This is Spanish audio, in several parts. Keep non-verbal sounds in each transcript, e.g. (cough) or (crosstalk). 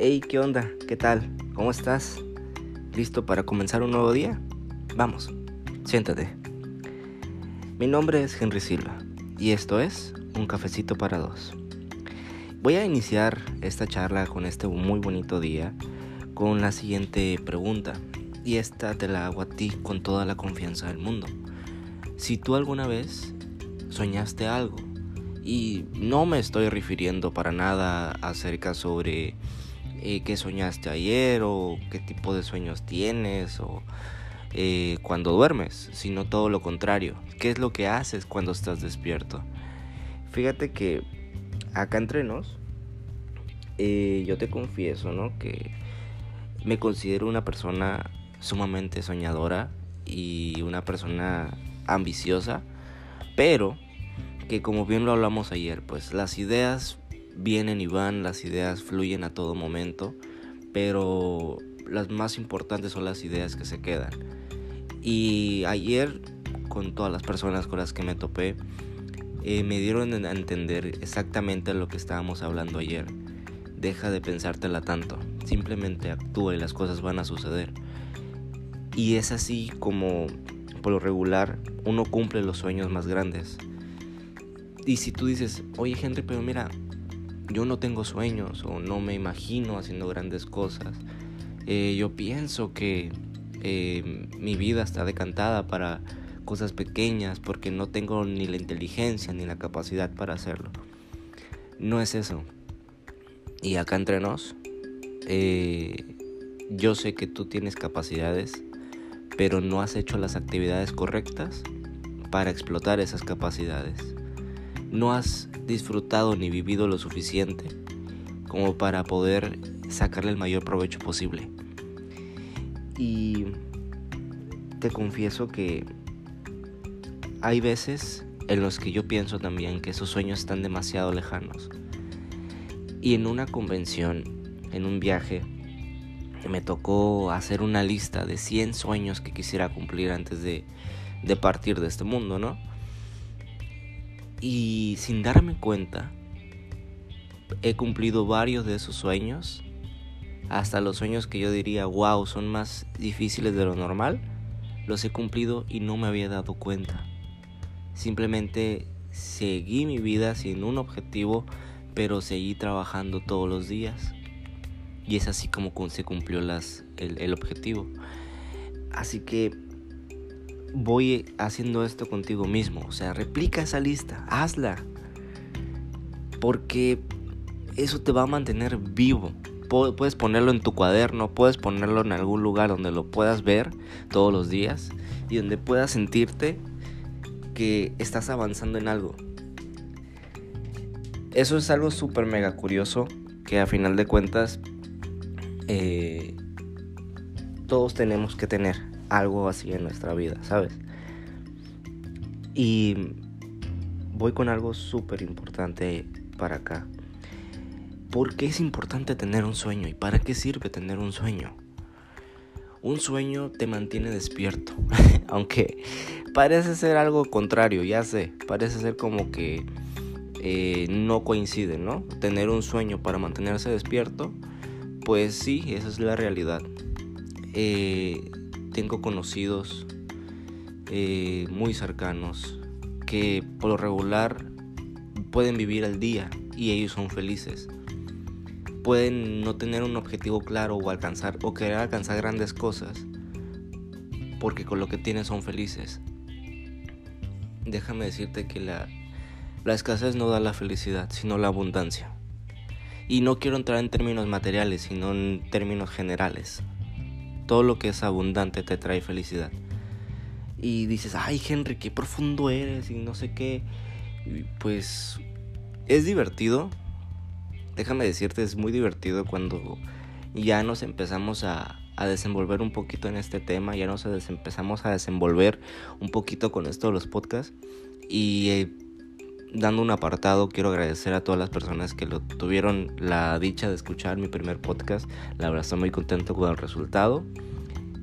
Hey, ¿qué onda? ¿Qué tal? ¿Cómo estás? ¿Listo para comenzar un nuevo día? Vamos, siéntate. Mi nombre es Henry Silva y esto es Un cafecito para dos. Voy a iniciar esta charla con este muy bonito día con la siguiente pregunta y esta te la hago a ti con toda la confianza del mundo. Si tú alguna vez soñaste algo y no me estoy refiriendo para nada acerca sobre eh, qué soñaste ayer o qué tipo de sueños tienes o eh, cuando duermes, sino todo lo contrario. ¿Qué es lo que haces cuando estás despierto? Fíjate que acá entre nos, eh, yo te confieso, ¿no? Que me considero una persona sumamente soñadora y una persona ambiciosa, pero que como bien lo hablamos ayer, pues las ideas vienen y van, las ideas fluyen a todo momento, pero las más importantes son las ideas que se quedan. Y ayer, con todas las personas con las que me topé, eh, me dieron a entender exactamente lo que estábamos hablando ayer. Deja de pensártela tanto, simplemente actúa y las cosas van a suceder. Y es así como, por lo regular, uno cumple los sueños más grandes. Y si tú dices, oye Henry, pero mira, yo no tengo sueños o no me imagino haciendo grandes cosas. Eh, yo pienso que eh, mi vida está decantada para cosas pequeñas porque no tengo ni la inteligencia ni la capacidad para hacerlo. No es eso. Y acá entre nos, eh, yo sé que tú tienes capacidades, pero no has hecho las actividades correctas para explotar esas capacidades no has disfrutado ni vivido lo suficiente como para poder sacarle el mayor provecho posible. Y te confieso que hay veces en los que yo pienso también que esos sueños están demasiado lejanos. Y en una convención, en un viaje, me tocó hacer una lista de 100 sueños que quisiera cumplir antes de, de partir de este mundo, ¿no? Y sin darme cuenta, he cumplido varios de esos sueños. Hasta los sueños que yo diría, wow, son más difíciles de lo normal. Los he cumplido y no me había dado cuenta. Simplemente seguí mi vida sin un objetivo, pero seguí trabajando todos los días. Y es así como se cumplió las, el, el objetivo. Así que voy haciendo esto contigo mismo. O sea, replica esa lista, hazla. Porque eso te va a mantener vivo. Puedes ponerlo en tu cuaderno, puedes ponerlo en algún lugar donde lo puedas ver todos los días y donde puedas sentirte que estás avanzando en algo. Eso es algo súper mega curioso que a final de cuentas eh, todos tenemos que tener algo así en nuestra vida, ¿sabes? Y voy con algo súper importante para acá. ¿Por qué es importante tener un sueño y para qué sirve tener un sueño? Un sueño te mantiene despierto, (laughs) aunque parece ser algo contrario, ya sé, parece ser como que eh, no coincide, ¿no? Tener un sueño para mantenerse despierto, pues sí, esa es la realidad. Eh, tengo conocidos eh, muy cercanos que por lo regular pueden vivir al día y ellos son felices. Pueden no tener un objetivo claro o alcanzar o querer alcanzar grandes cosas porque con lo que tienen son felices. Déjame decirte que la, la escasez no da la felicidad, sino la abundancia. Y no quiero entrar en términos materiales, sino en términos generales todo lo que es abundante te trae felicidad. Y dices, ay Henry, qué profundo eres y no sé qué. pues es divertido. Déjame decirte, es muy divertido cuando ya nos empezamos a, a desenvolver un poquito en este tema, ya nos empezamos a desenvolver un poquito con esto de los podcasts. Y eh, dando un apartado, quiero agradecer a todas las personas que lo tuvieron la dicha de escuchar mi primer podcast. La verdad estoy muy contento con el resultado.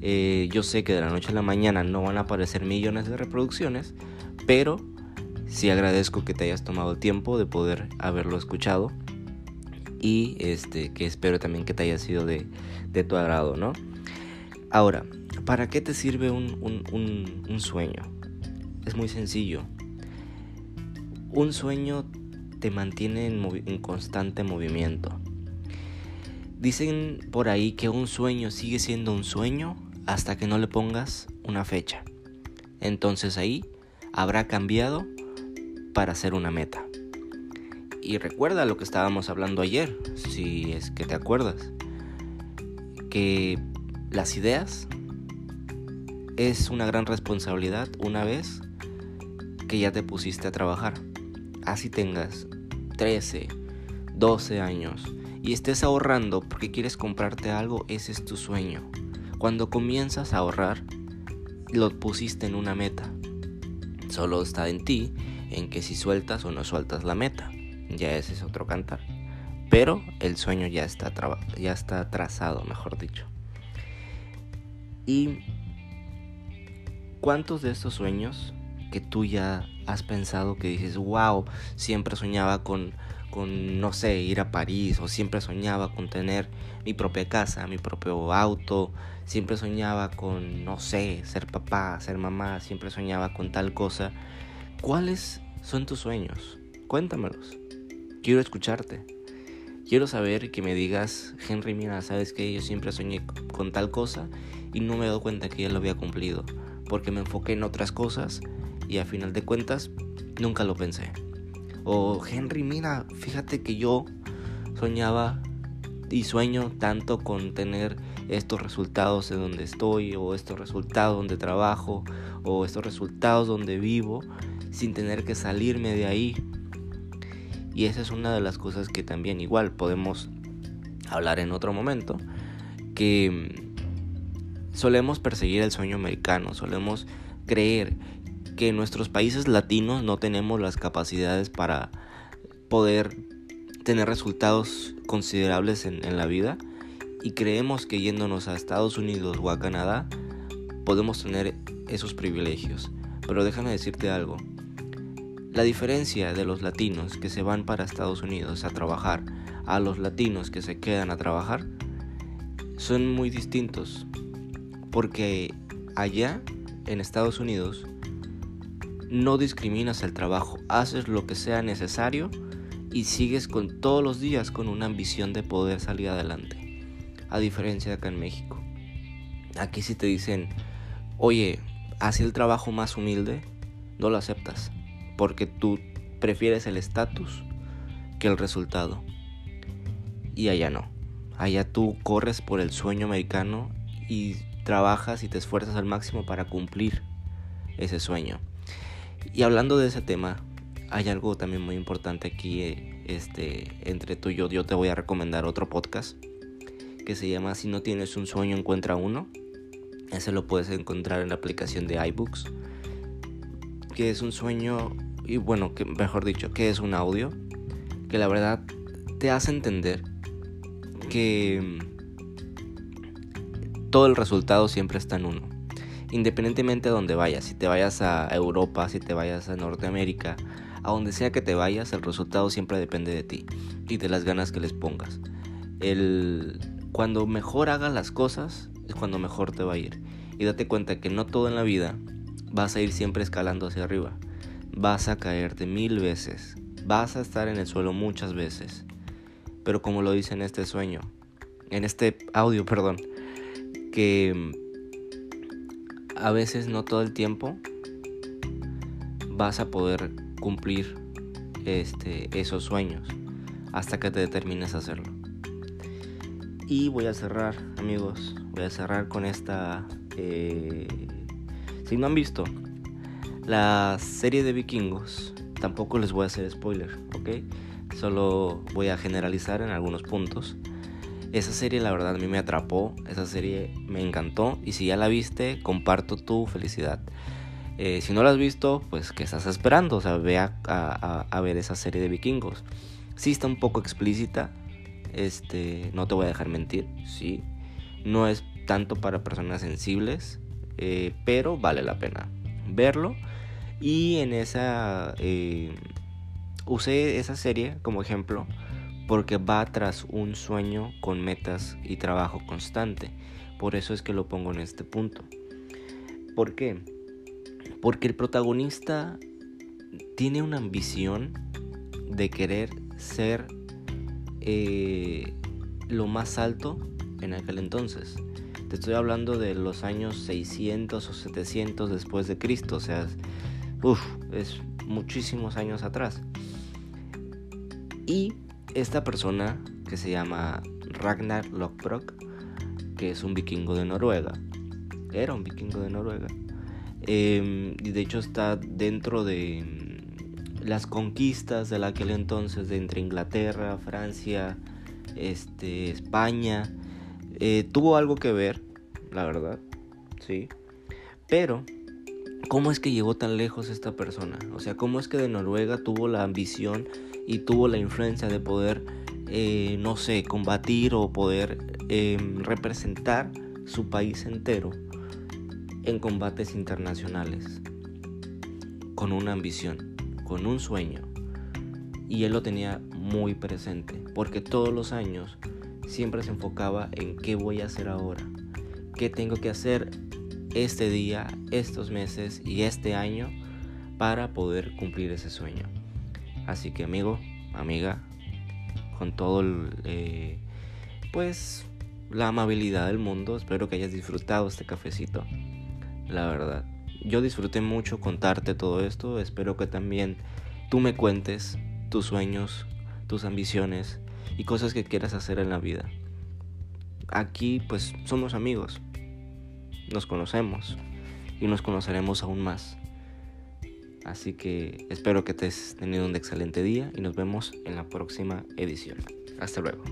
Eh, yo sé que de la noche a la mañana no van a aparecer millones de reproducciones, pero sí agradezco que te hayas tomado el tiempo de poder haberlo escuchado. y este, que espero también que te haya sido de, de tu agrado, ¿no? Ahora, ¿para qué te sirve un, un, un, sueño? Es muy sencillo. Un sueño te mantiene en, constante movimiento. Dicen por ahí que un sueño sigue siendo un sueño hasta que no le pongas una fecha. Entonces ahí habrá cambiado para ser una meta. Y recuerda lo que estábamos hablando ayer, si es que te acuerdas, que las ideas es una gran responsabilidad una vez que ya te pusiste a trabajar. Así tengas 13, 12 años y estés ahorrando porque quieres comprarte algo, ese es tu sueño. Cuando comienzas a ahorrar, lo pusiste en una meta. Solo está en ti en que si sueltas o no sueltas la meta. Ya ese es otro cantar. Pero el sueño ya está, ya está trazado, mejor dicho. ¿Y cuántos de estos sueños que tú ya has pensado que dices, wow, siempre soñaba con con, no sé, ir a París o siempre soñaba con tener mi propia casa, mi propio auto, siempre soñaba con, no sé, ser papá, ser mamá, siempre soñaba con tal cosa. ¿Cuáles son tus sueños? Cuéntamelos. Quiero escucharte. Quiero saber que me digas, Henry, mira, sabes que yo siempre soñé con tal cosa y no me he dado cuenta que ya lo había cumplido, porque me enfoqué en otras cosas y a final de cuentas nunca lo pensé. O Henry, mira, fíjate que yo soñaba y sueño tanto con tener estos resultados en donde estoy o estos resultados donde trabajo o estos resultados donde vivo sin tener que salirme de ahí. Y esa es una de las cosas que también igual podemos hablar en otro momento, que solemos perseguir el sueño americano, solemos creer que en nuestros países latinos no tenemos las capacidades para poder tener resultados considerables en, la vida y creemos que yéndonos a Estados Unidos o a Canadá podemos tener esos privilegios. Pero déjame decirte algo. La diferencia de los latinos que se van para Estados Unidos a trabajar a los latinos que se quedan a trabajar son muy distintos. Porque allá en Estados Unidos no discriminas el trabajo, haces lo que sea necesario y sigues con todos los días con una ambición de poder salir adelante. A diferencia de acá en México. Aquí si te dicen, oye, haz el trabajo más humilde, no lo aceptas. Porque tú prefieres el estatus que el resultado. Y allá no. Allá tú corres por el sueño americano y trabajas y te esfuerzas al máximo para cumplir ese sueño. Y hablando de ese tema, hay algo también muy importante aquí, eh, este, entre tú y yo, yo te voy a recomendar otro podcast que se llama Si no tienes un sueño, encuentra uno. Ese lo puedes encontrar en la aplicación de iBooks, que es un sueño, y bueno, mejor dicho, que es un audio, que la verdad te hace entender que todo el resultado siempre está en uno independientemente de donde vayas, si te vayas a Europa, si te vayas a Norteamérica, a donde sea que te vayas, el resultado siempre depende de ti y de las ganas que les pongas. El, cuando mejor hagas las cosas es cuando mejor te va a ir. Y date cuenta que no todo en la vida vas a ir siempre escalando hacia arriba. Vas a caerte mil veces. Vas a estar en el suelo muchas veces. Pero como lo dice en este sueño, en este audio, (laughs) perdón, que a veces no todo el tiempo vas a poder cumplir este, esos sueños hasta que te determines a hacerlo. Y voy a cerrar, amigos, voy a cerrar con esta... Eh, si no han visto la serie de vikingos, tampoco les voy a hacer spoiler, ¿ok? Solo voy a generalizar en algunos puntos. Esa serie la verdad a mí me atrapó, esa serie me encantó y si ya la viste, comparto tu felicidad. Eh, si no la has visto, pues ¿qué estás esperando? O sea, ve a, ver esa serie de vikingos. Sí está un poco explícita, este, no te voy a dejar mentir, sí. No es tanto para personas sensibles, eh, pero vale la pena verlo. Y en esa... Eh, usé esa serie como ejemplo porque va tras un sueño con metas y trabajo constante. Por eso es que lo pongo en este punto. ¿Por qué? Porque el protagonista tiene una ambición de querer ser eh, lo más alto en aquel entonces. Te estoy hablando de los años 600 o 700 después de Cristo, o sea, es muchísimos años atrás. Y esta persona que se llama Ragnar Lothbrok, que es un vikingo de Noruega, era un vikingo de Noruega, em, y de hecho está dentro de mm, las conquistas de aquel entonces de entre Inglaterra, Francia, este, España, eh, tuvo algo que ver, la verdad, sí, pero ¿cómo es que llegó tan lejos esta persona? O sea, ¿cómo es que de Noruega tuvo la ambición y tuvo la influencia de poder, eh, no sé, combatir o poder em, representar su país entero en combates internacionales? Con una ambición, con un sueño. Y él lo tenía muy presente, porque todos los años siempre se enfocaba en qué voy a hacer ahora, qué tengo que hacer este día, estos meses y este año para poder cumplir ese sueño. Así que amigo, amiga, con todo eh, pues la amabilidad del mundo, espero que hayas disfrutado este cafecito. La verdad, yo disfruté mucho contarte todo esto, espero que también tú me cuentes tus sueños, tus ambiciones y cosas que quieras hacer en la vida. Aquí pues somos amigos, nos conocemos y nos conoceremos aún más. Así que espero que te hayas tenido un excelente día y nos vemos en la próxima edición. Hasta luego.